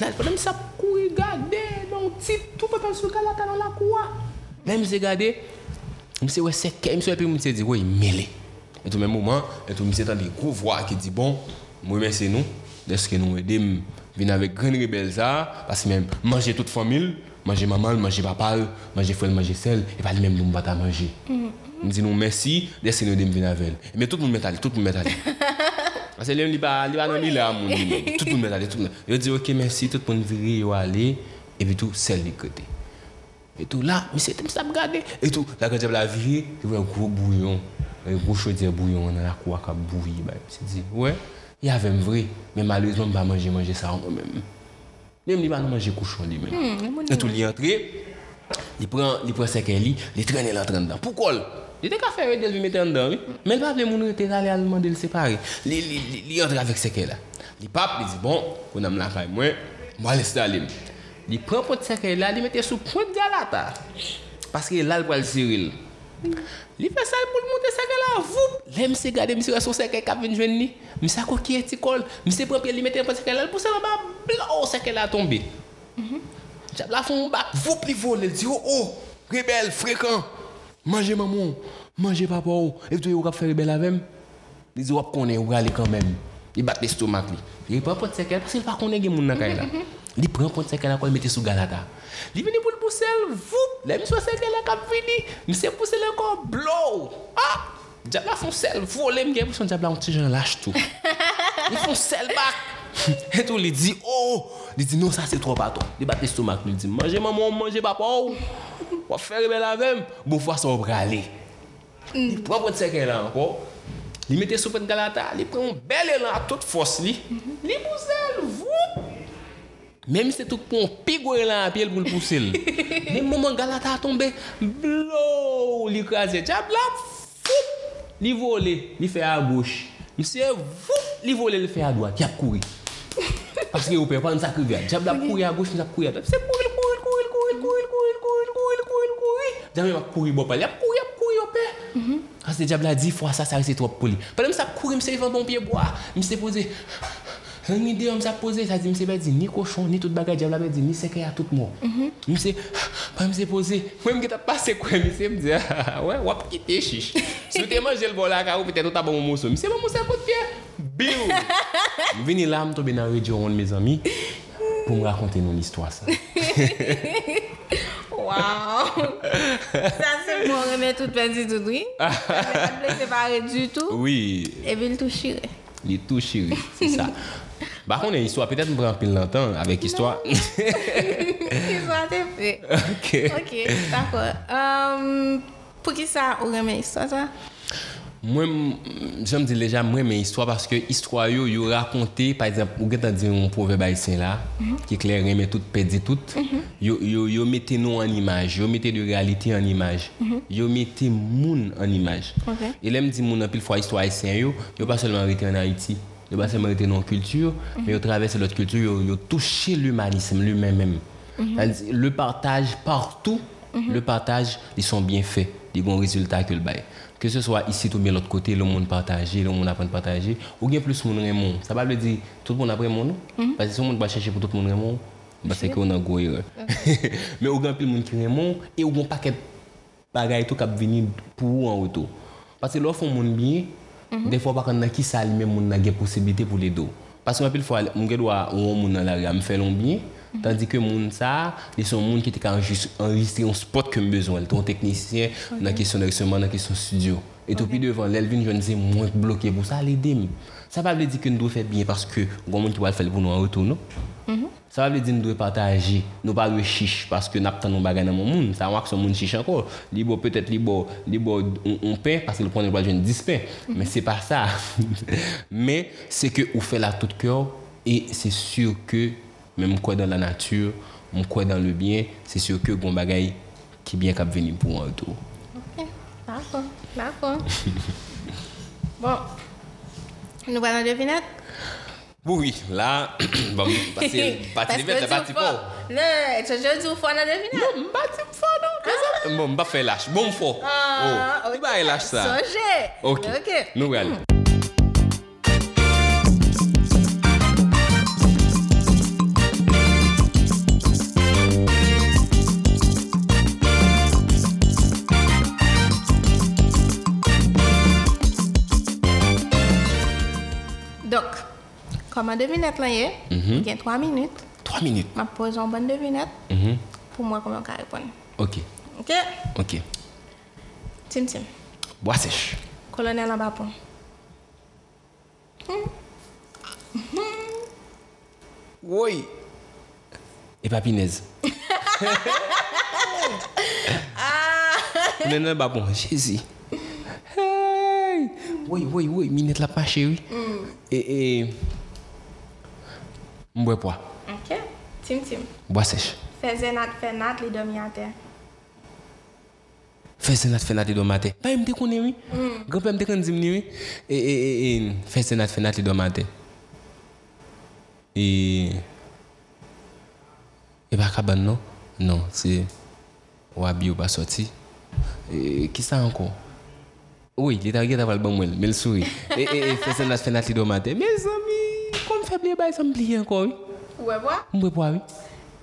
La pou dem sa kou yi gade. Don tit. Tou pa pan sou gala kanon la kouwa. La mi se gade. Mi se we seke. Mi se we pe mi se di we yi mele. Et ou men mouman. Et ou mi se tan li kou vwa ki di bon. Mou men se nou. Deske nou edem. Vin avek gren rebel za. Paske men manje tout famil. Manje mamal. Manje papal. Manje fwel. Manje sel. E pa li men nou mbata manje. Hmm. m di nou mersi, desi nou dem vinavel. Men tout moun metale, tout moun metale. Ase lèm li ba, li ba nan mi lè a moun li. Tout moun metale, tout moun metale. Yo di ok mersi, tout moun viri yo ale, epi tou sel li kote. Epi tou la, mi se tem sa m gade. Epi tou la kote la viri, yo vè yon gro bouyon, yon gro chodye bouyon, nan la kwa ka bouyi. Se di, wè, yavèm vri, men malouzman ba manje manje sa an mèm. Mèm li ba nan manje kouchon li mèm. Epi tou li entre, li pren seke li, li trene l'entren dan. Poukol? Li te ka fè wè del vi metè an dan, mi. Mm. Men pa vle moun ou te zale alman del separe. Li, li, li, li yon travek seke la. Li pap, li zi bon, kon am la fay mwen, mwen lesi dalim. Li pren pot seke la, li mette sou point galata. Paske lal pral siril. Li fè sal pou l'monte seke la, voup. Lè mse gade mse reso seke kap ven jwen ni. Mse akou ki eti kol. Mse prepè li mette pot seke la, pou se mba blan ou seke la tombe. Mm-hmm. Jab la fon bak, voup li vol, li di ou ou, rebel, frekant. Manje maman, manje papa ou. E vito yo kap fè rebel avèm. Li zi wap konen ou gale kanmèm. Li bat lè stomak li. Li pren pon sekèl, pwese li pa konen gen moun nan kay la. Li pren pon sekèl akwa li mette sou galata. Li vini pou l'pousel, voup, le miswa sekèl akap vini. Mise pousel akon, blow. Ha! Diabla fon sel, volem gen pou son diabla an ti jen lâche tou. Li fon sel bak. Et tout, il dit, oh, il dit, non, ça c'est trop bâton. Il bat l'estomac, il dit, mangez maman, mangez papa, ou, on va faire rebelle avec, bon, fois, ça va aller. Il mm. prend votre séquelle là encore, il mettait sous de galata, il prend un bel élan à toute force, il mm-hmm. pousse, vous. Même si c'est tout pour un pigou élan à pied pour le pousser. Même moment, galata a tombé, blow, il écrase, diable, il vole, il fait à gauche. Il se, vous, il vole, il fait à droite, il a couru. Paske yo pe pan sakri vya. Jab la kouri a goch, la kouri a dap. Se kouri, kouri, kouri, kouri, kouri, kouri, kouri, kouri, kouri, kouri. Jame wak kouri bopal. Yap kouri, yap kouri yo pe. Mhm. Ah, Ase jab la di fwa sa sa rese trop poli. Pwede msa kouri mse yon bon piye boa. Mse pose. An ide yon msa pose. Sa di mse be di ni koshon, ni tout bagay. Jab la be di ni seke ya tout mou. Mse. Pwede mse pose. Mwen mge ta pase kwen. Mse mdi. Wap kite chish. Soute manje l bola ka ou pite tout a bon mouso. Mse mou mousa kout piye. Biou! Vini la m tobe nan radio an me zami pou m rakonte nou l'histoire sa. Waouh! Sa se m wè mè tout pè di tout wè. Mè mè separe du tout. Oui. E vi l tou chire. Li tou chire, se sa. Ba kon e histwa, petèt m pran pil lantan avèk non. histwa. Histwa te fe. Ok. Ok, d'akor. Um, euh, pou ki sa ou remè histwa sa? moi je me dis déjà moi mais histoire parce que histoire yo yo raconter par exemple ou gata dire un proverbe haïtien là mhm. qui éclaire hein, mais tout perdit tout mhm. yo yo yo mettez nous en image yo mettez de réalité en image mhm. yo mettez moun en image. Et là me dit moun en fois histoire haïtien yo yo pas seulement arrêté en Haïti yo pas seulement arrêté dans culture mais yo traverse l'autre culture yo yo touché l'humanisme lui-même le partage partout le partage ils sont bien faits des bons résultats que le bail. Que ce soit ici ou bien l'autre côté, le monde partagé, le monde apprend à partager, ou bien plus monde monde. Ça ne veut pas dire tout le monde apprend monde, non? Parce que si le monde va chercher pour tout le monde bah, c'est qu'on a une grosse erreur. Mais au grand plus monde qui et au grand paquet bagay tout qui venir pour vous en retour. Parce que l'offre monde bien, des fois pas quand qui ça lui-même monde a des possibilités pour les deux. Parce que pile fois, gars doit ou monde dans la rue me fait bien, Tandis que moun ça, ils sont moun qui étaient enregistré un spot que besoin, ton technicien dans la question d'enregistrement, dans la question studio. Et tout puis devant l'Elvin, je ne sais moins bloqué pour ça l'aider. Ça va veut dire que nous devons faire bien parce que grand monde qui va le faire pour nous en retour, non? Mm-hmm. Ça veut dire que nous devons partager, nous pas de chiche parce que nous avons bagages dans mon monde, ça va que son monde chiche encore. Libo peut-être libo libo on, pain parce qu'il prend le besoin de 10 pains, mais c'est pas ça. mais c'est que on fait la toute cœur et c'est sûr que même quoi dans la nature, on croit dans le bien, c'est sûr que bon bagaille qui bien cap venir pour un retour. Ok, d'accord, d'accord. bon, nous allons devinette. Oui, là, bon, parce que partie de la partie pas. Non, tu je dis faut dans devinette. Non, mbati fò non. Bon, mba fè lâche. Bon fò. Ah, oh, mba lâche ça. Songez. Ok. Ok. Nou Koman devinet lan ye, gen mhm. 3 minute. 3 minute? Ma pose an bon devinet mhm. pou mwen koman ka repon. Ok. Ok? Ok. Tim tim. Boasech. Kolonel an bapon. Hmm. Hmm. Woy. E papinez. Kolonel ah. an bapon. Jezi. Hey. Woy woy woy. Minet la pa chewi. Hmm. E e... Mbwe pwa. Ok. Tim tim. Bwa sech. Fè nat fè nat li domi ate. Fè zenat fè nat li domi ate. Pa yon mte konen wè. Mm. Gopè mte kon zim ni wè. E, e, e, e. Fè zenat fè nat li domi ate. Mm. E. E, e, e, e baka ban non? Non. Se wabi ou ba soti. E, ki sa anko? Oui, li ta gè ta val ban mwen. Mel souri. E, e, e. Fè zenat fè nat li domi ate. Mel souri. febli e bay sa mbliye anko wè. Mwe bwa? Mwe bwa wè.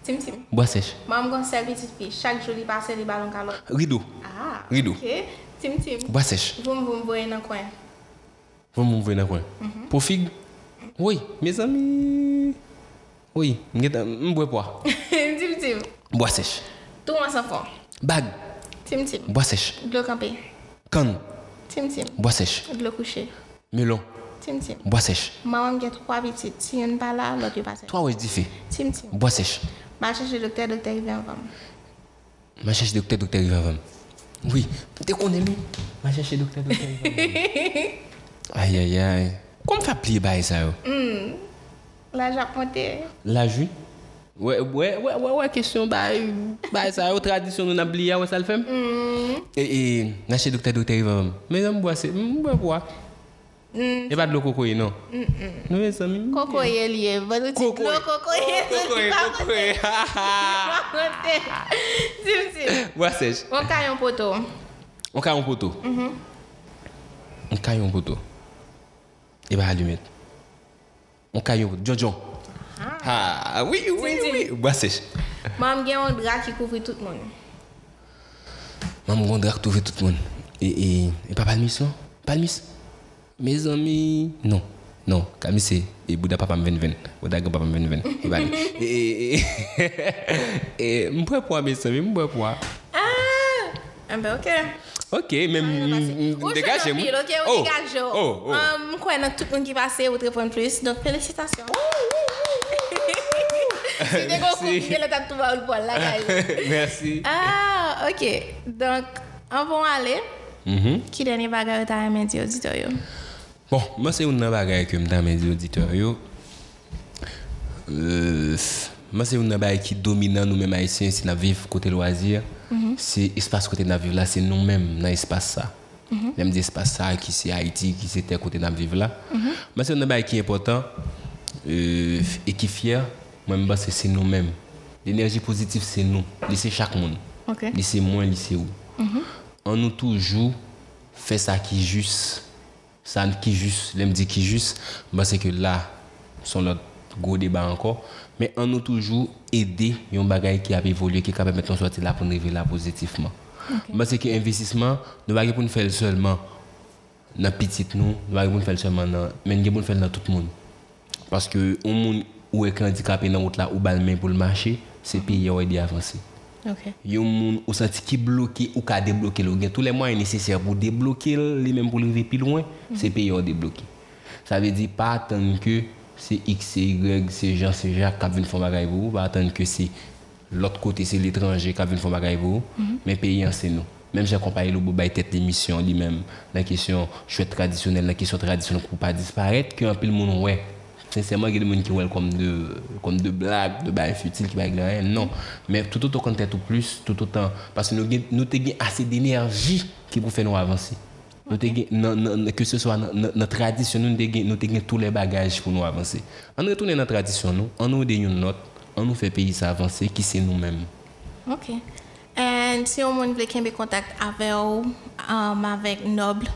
Tim tim. Bwa sech. Mwa mgon servi tit pi. Chak joli pase li balon kalot. Rido. Ah. Rido. Ok. Tim tim. Bwa sech. Voum voum voye nan kwen. Voum voum voye nan kwen. Mm -hmm. Po fig? Oui. Mes ami. Oui. Mwe bwa. tim tim. Bwa sech. Tou wansan fon. Bag. Tim tim. Bwa sech. Glo kampe. Kan. Tim tim. Bwa sech. Glo kouche. Melon. Tim Tim. bois sèche. Maman a trois petites. Si une pas là, l'autre est passé. Toi, ouais, je fait. Tim Tim. Bois sèche. Ma cherche le docteur, docteur, il vient voir. Ma cherche docteur, docteur, il va voir. Oui, tu connais lui. Ma cherche docteur, docteur, il voir. Aïe, aïe, aïe. Comment faire plier bail ça, yo? La japonais. La jus? Ouais, ouais, ouais, ouais, ouais, question, bah, bah, ça, aux tradition, nous n'oublions pas, ouais, ça le fait. Et, et, n'a chez docteur, docteur, il va, mais je bois, c'est, je bois, Mm. E pat lo kokoye non? Mm, mm. Nou e sa mi? Kokoye liye. E. Kokoye. Kokoye. Kokoye. Kokoye. Sim sim. Mwa sej. On ka yon poto. On ka yon poto? Mm-hmm. On ka yon poto. E ba alumet. On ka yon poto. Djon djon. Ha. Ah. Ha. Oui, oui, oui. Mwa sej. Mam gen yon drak ki kouvri tout moun. Mam gen yon drak kouvri tout moun. E, e, e pa palmis non? Palmis? Me zami, non, non, kamise, e bouda papa mwen ven, bouda gen papa mwen ven. E bali. E mpwe pwa me zami, mpwe pwa. Ah, ah mbe ok. Ok, men degaje mwen. Ok, ou degaje ou. Mkwen nan tout mwen ki pase, ou trepon plus, donk felicitasyon. Si te kon koum, ke le tap tou ba ou l'pon la gaje. Merci. Ah, ok, donk, an bon ale. Ki denye bagay ou ta remen di auditor yo? Bon, moi c'est une bagaille que m'dame mes auditeurs. Euh, moi c'est une bagaille qui dominant nous mêmes haïtiens si nous vivons côté loisir. C'est espace côté nous vivre là, c'est nous mêmes dans espace ça. Même des espaces ça qui c'est Haïti qui c'était côté nous vivre là. Moi c'est une bagaille qui est important euh, et qui est fier. Moi je pense que c'est nous mêmes. L'énergie positive c'est nous, c'est chaque monde. Ok. Lycée moins, lycée où. On nous toujours fait ça qui est juste. Ça qui juste, l'aime dit qui juste, bah c'est que là, son notre gros débat encore. Mais on nous toujours aider un bagage qui a évolué, qui est capable de mettre sortir là pour nous arriver là positivement. Bah c'est que l'investissement, nous ne pas pour nous faire seulement dans petit nous, nous pas pour nous faire seulement dans, mais nous pour nous faire dans tout le monde. Parce que un monde ou est handicapé dans route là ou bal main pour le marché, c'est pays à aider à Ok. Yon moun ou senti qui bloqué ou ka débloquer le gen tous les moyens nécessaires pour débloquer les mêmes pour arriver plus loin c'est pays à débloquer. Ça veut dire pas attendre que c'est X c'est Y c'est Jean c'est Jacques qui viennent faire pour vous. Pas attendre que c'est l'autre côté c'est l'étranger qui viennent faire bagay pour vous. Mais pays c'est nous même j'ai accompagné le bout tête l'émission lui-même la question chouette traditionnelle la question traditionnelle pour pas disparaître que un peu le monde ouais sincèrement il y a des gens qui voient comme de comme de blagues de bails futiles qui baguent rien non. Mais tout autant qu'on tout plus tout autant. Parce que nous avons assez d'énergie qui pour faire nous avancer. Nous que ce soit notre tradition nous gen tous les bagages pour nous avancer. On retourne dans notre tradition nous on nous donne une note on nous fait pays ça avancer qui c'est nous-mêmes. Ok. And si yon moun vle kembe kontak ave ou, um, avek Noble,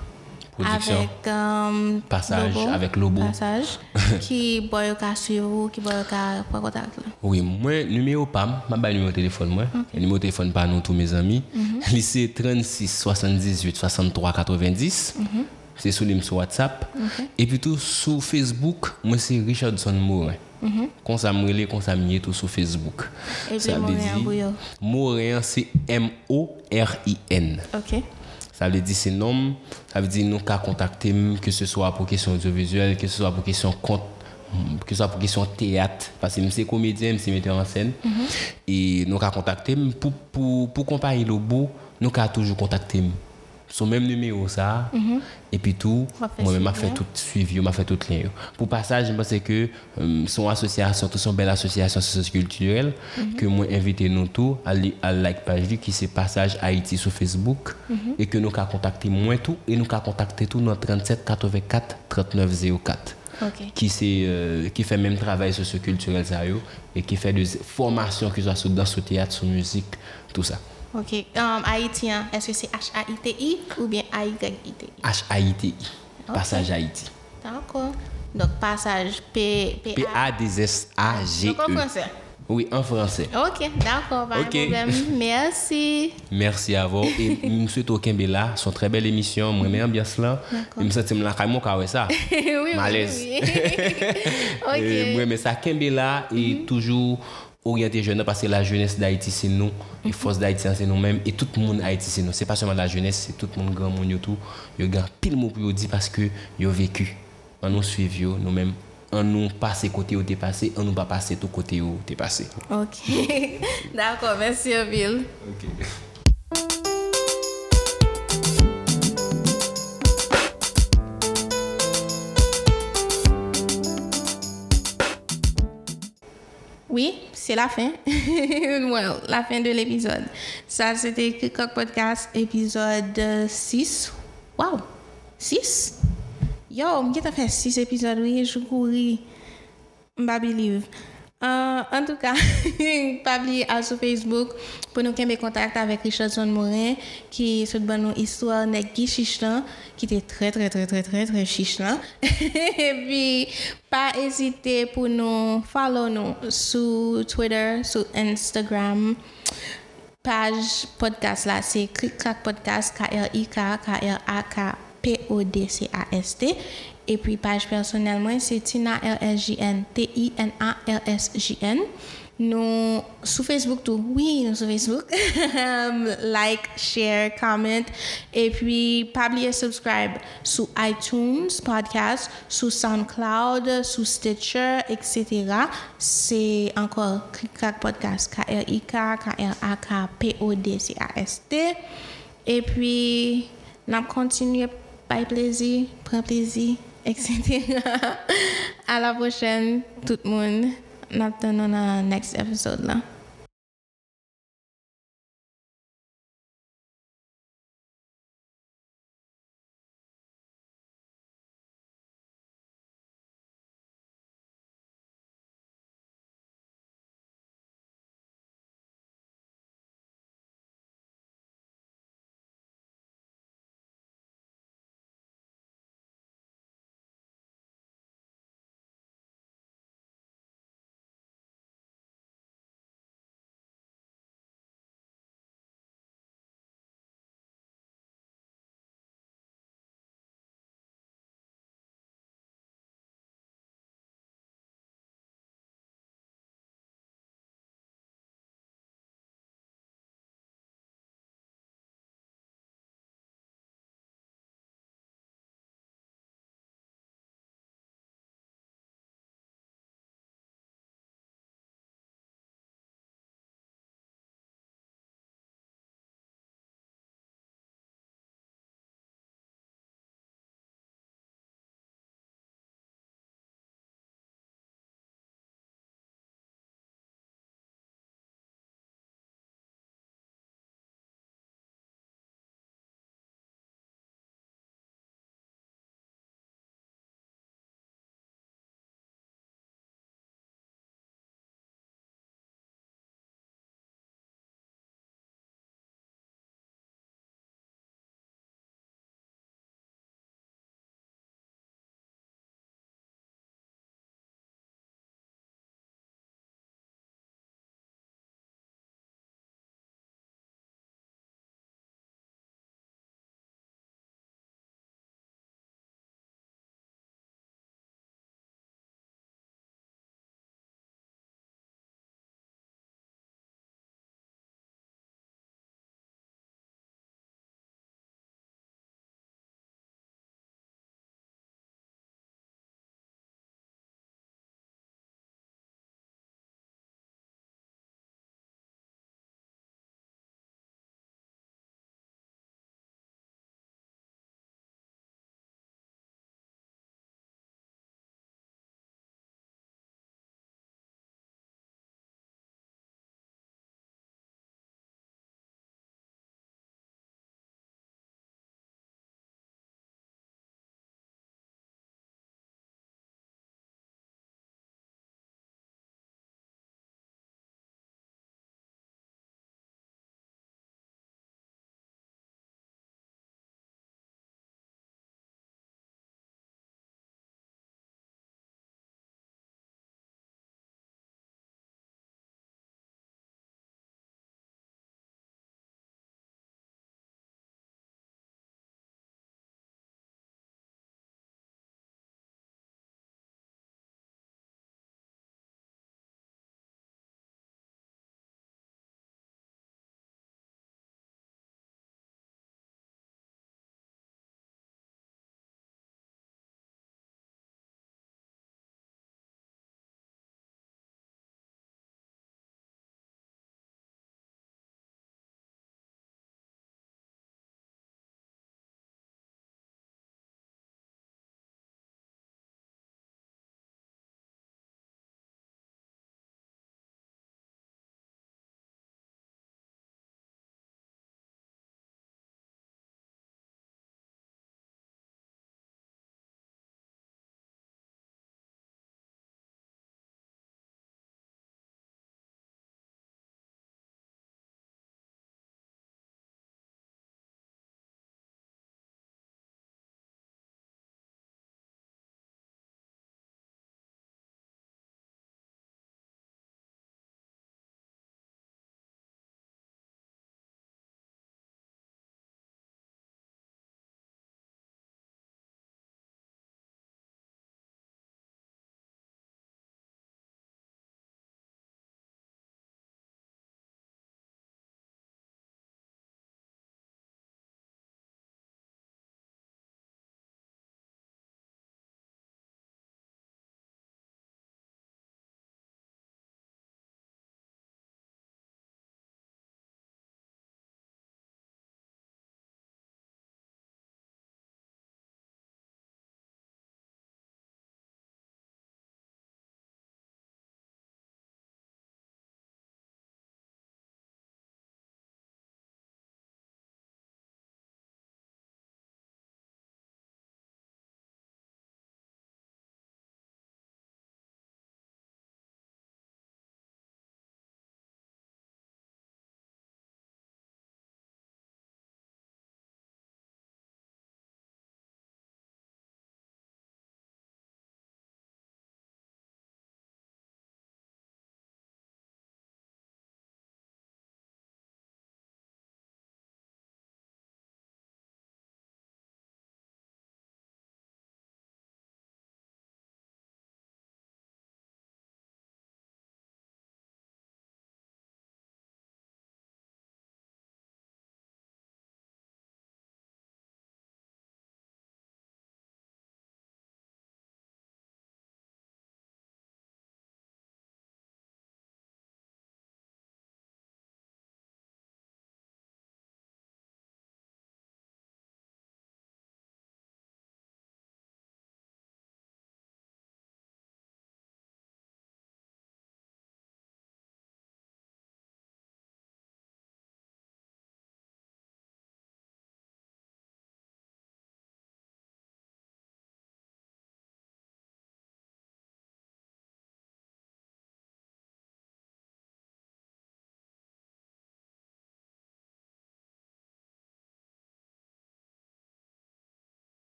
production. Avec um, Passage, Lobo, avec Lobo. Passage, qui boy ka suivre, qui boy ka prendre contact. Oui, moi, numéro PAM, je vais numéro de téléphone. Moi. Okay. Numéro de téléphone par nous, tous mes amis. Mm -hmm. 36 78 63 90. Mm -hmm. C'est sous les sur WhatsApp. Okay. Et plutôt sur Facebook, moi, c'est Richardson Morin. Mhm. Kon sa mrele, kon sa mye tout sou Facebook E pi Morin Bouyo Morin se M-O-R-I-N Ok Ça veut dire c'est nom, ça veut dire nous qu'à contacter que ce soit pour question audiovisuelle, que ce soit pour question compte, que ce soit pour question théâtre, parce que c'est comédien, c'est metteur en scène. Et nous qu'à contacter pour pour pour comparer le beau, nous qu'à toujours contacter son même numéro ça. Et puis tout moi-même m'a fait tout suivi m'a fait tout lien pour passage je pense que euh, son association tout son belle association socioculturelle que moi invité nous tous à à like page qui c'est passage Haïti sur Facebook. Et que nous qu'a contacter moi tout et nous qu'a contacter tout dans 37 84 39 04 Ok. qui euh, qui fait même travail socioculturel et qui fait des formations que ce soit sur danse sur théâtre sur musique tout ça Ok. Um, Haïtien, est-ce que c'est H-A-I-T-I ou bien A-Y-I-T-I? H A I T I passage Haïti D'accord. Donc, passage P... P A D S A G Donc, en E français. Oui, en français. Ok, d'accord, pas Ok. de problème. Merci. Merci à vous. Et au Kembela, son très belle émission. Moi, j'aime bien cela. Je me sens là, quand même, ça. oui, oui, Malaise. oui. ok. Et Moi, mais ça, Kembela est toujours orienté jeune parce que la jeunesse d'Haïti, c'est nous. Et force d'Haïti, c'est nous-mêmes. Et tout le monde Haïti, c'est nous. C'est pas seulement la jeunesse, c'est tout le monde grand monde, yo tout. Il y a pile mot pour dire parce que vécu. On nous suit, yo, nous-mêmes. On nous passe côté où t'es passé, on nous pas passer tout côté où t'es passé. Ok. D'accord, merci, Bill. Oui, c'est la fin. well, la fin de l'épisode. Ça, c'était Coq Podcast, épisode 6. Wow! 6? Yo, je fait 6 épisodes, oui, je couris. Je believe. Uh, en tout ka, pa bli al sou Facebook pou nou kembe kontakte avèk Richardson Morin ki sot ban nou histwa nek ki chiche lan, ki te tre tre tre tre tre tre chiche lan. e pi, pa ezite pou nou follow nou sou Twitter, sou Instagram, page podcast la se Klik Krak Podcast, K-L-I-K, K-L-A-K, P-O-D-C-A-S-T. Et puis, page personnelle, moi, c'est Tina LSJN, T-I-N-A-L-S-J-N. Nous, sur Facebook, tout. Oui, nous sur Facebook. like, share, comment. Et puis, pas oublier subscribe sur iTunes, podcast, sur SoundCloud, sur Stitcher, etc. C'est encore Click Podcast, K-R-I-K, K-R-A-K-P-O-D-C-A-S-T. Et puis, nous continuons par plaisir, prends plaisir etc. à la prochaine, tout le monde. Nous dans la next episode là.